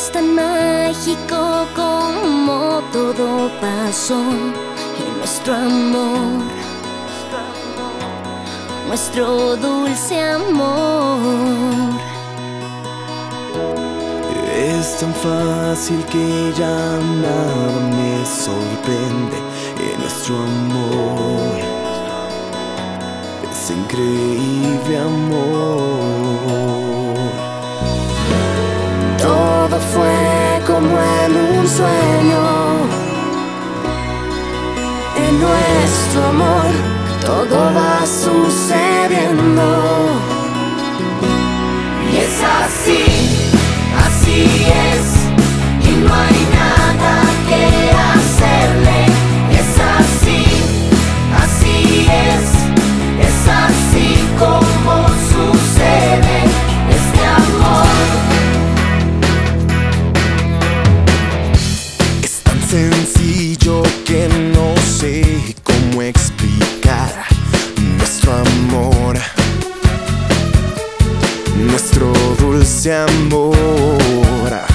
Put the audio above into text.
es tan mágico como todo pasó y nuestro amor, nuestro dulce amor. Es tan fácil que ya nada me sorprende en nuestro amor. Es increíble amor. Sueño. En nuestro amor todo va sucediendo. No sé cómo explicar nuestro amor, nuestro dulce amor.